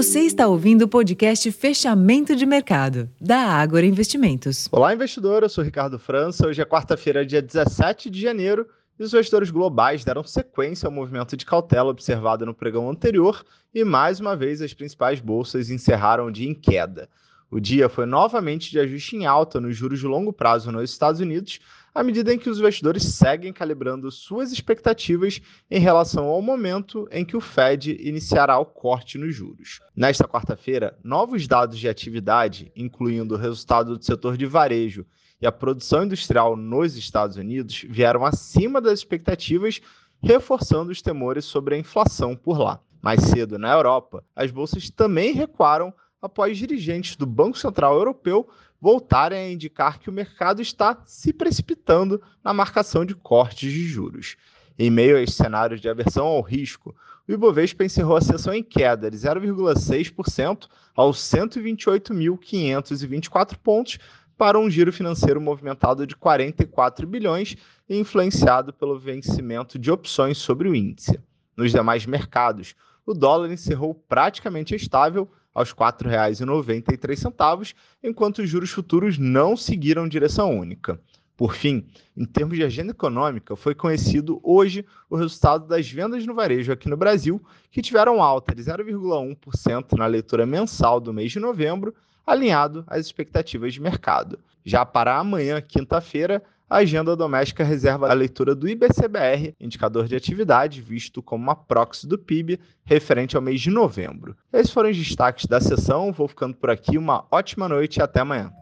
Você está ouvindo o podcast Fechamento de Mercado, da Ágora Investimentos. Olá, investidor. Eu sou Ricardo França. Hoje é quarta-feira, dia 17 de janeiro, e os investidores globais deram sequência ao movimento de cautela observado no pregão anterior e, mais uma vez, as principais bolsas encerraram o dia em queda. O dia foi novamente de ajuste em alta nos juros de longo prazo nos Estados Unidos, à medida em que os investidores seguem calibrando suas expectativas em relação ao momento em que o Fed iniciará o corte nos juros. Nesta quarta-feira, novos dados de atividade, incluindo o resultado do setor de varejo e a produção industrial nos Estados Unidos, vieram acima das expectativas, reforçando os temores sobre a inflação por lá. Mais cedo, na Europa, as bolsas também recuaram após dirigentes do Banco Central Europeu voltarem a indicar que o mercado está se precipitando na marcação de cortes de juros. Em meio a esses cenários de aversão ao risco, o Ibovespa encerrou a sessão em queda de 0,6% aos 128.524 pontos para um giro financeiro movimentado de 44 bilhões e influenciado pelo vencimento de opções sobre o índice. Nos demais mercados, o dólar encerrou praticamente estável aos R$ 4,93, enquanto os juros futuros não seguiram direção única. Por fim, em termos de agenda econômica, foi conhecido hoje o resultado das vendas no varejo aqui no Brasil, que tiveram alta de 0,1% na leitura mensal do mês de novembro, alinhado às expectativas de mercado. Já para amanhã, quinta-feira, a agenda doméstica reserva a leitura do IBCBR, indicador de atividade, visto como uma proxy do PIB, referente ao mês de novembro. Esses foram os destaques da sessão. Vou ficando por aqui. Uma ótima noite e até amanhã.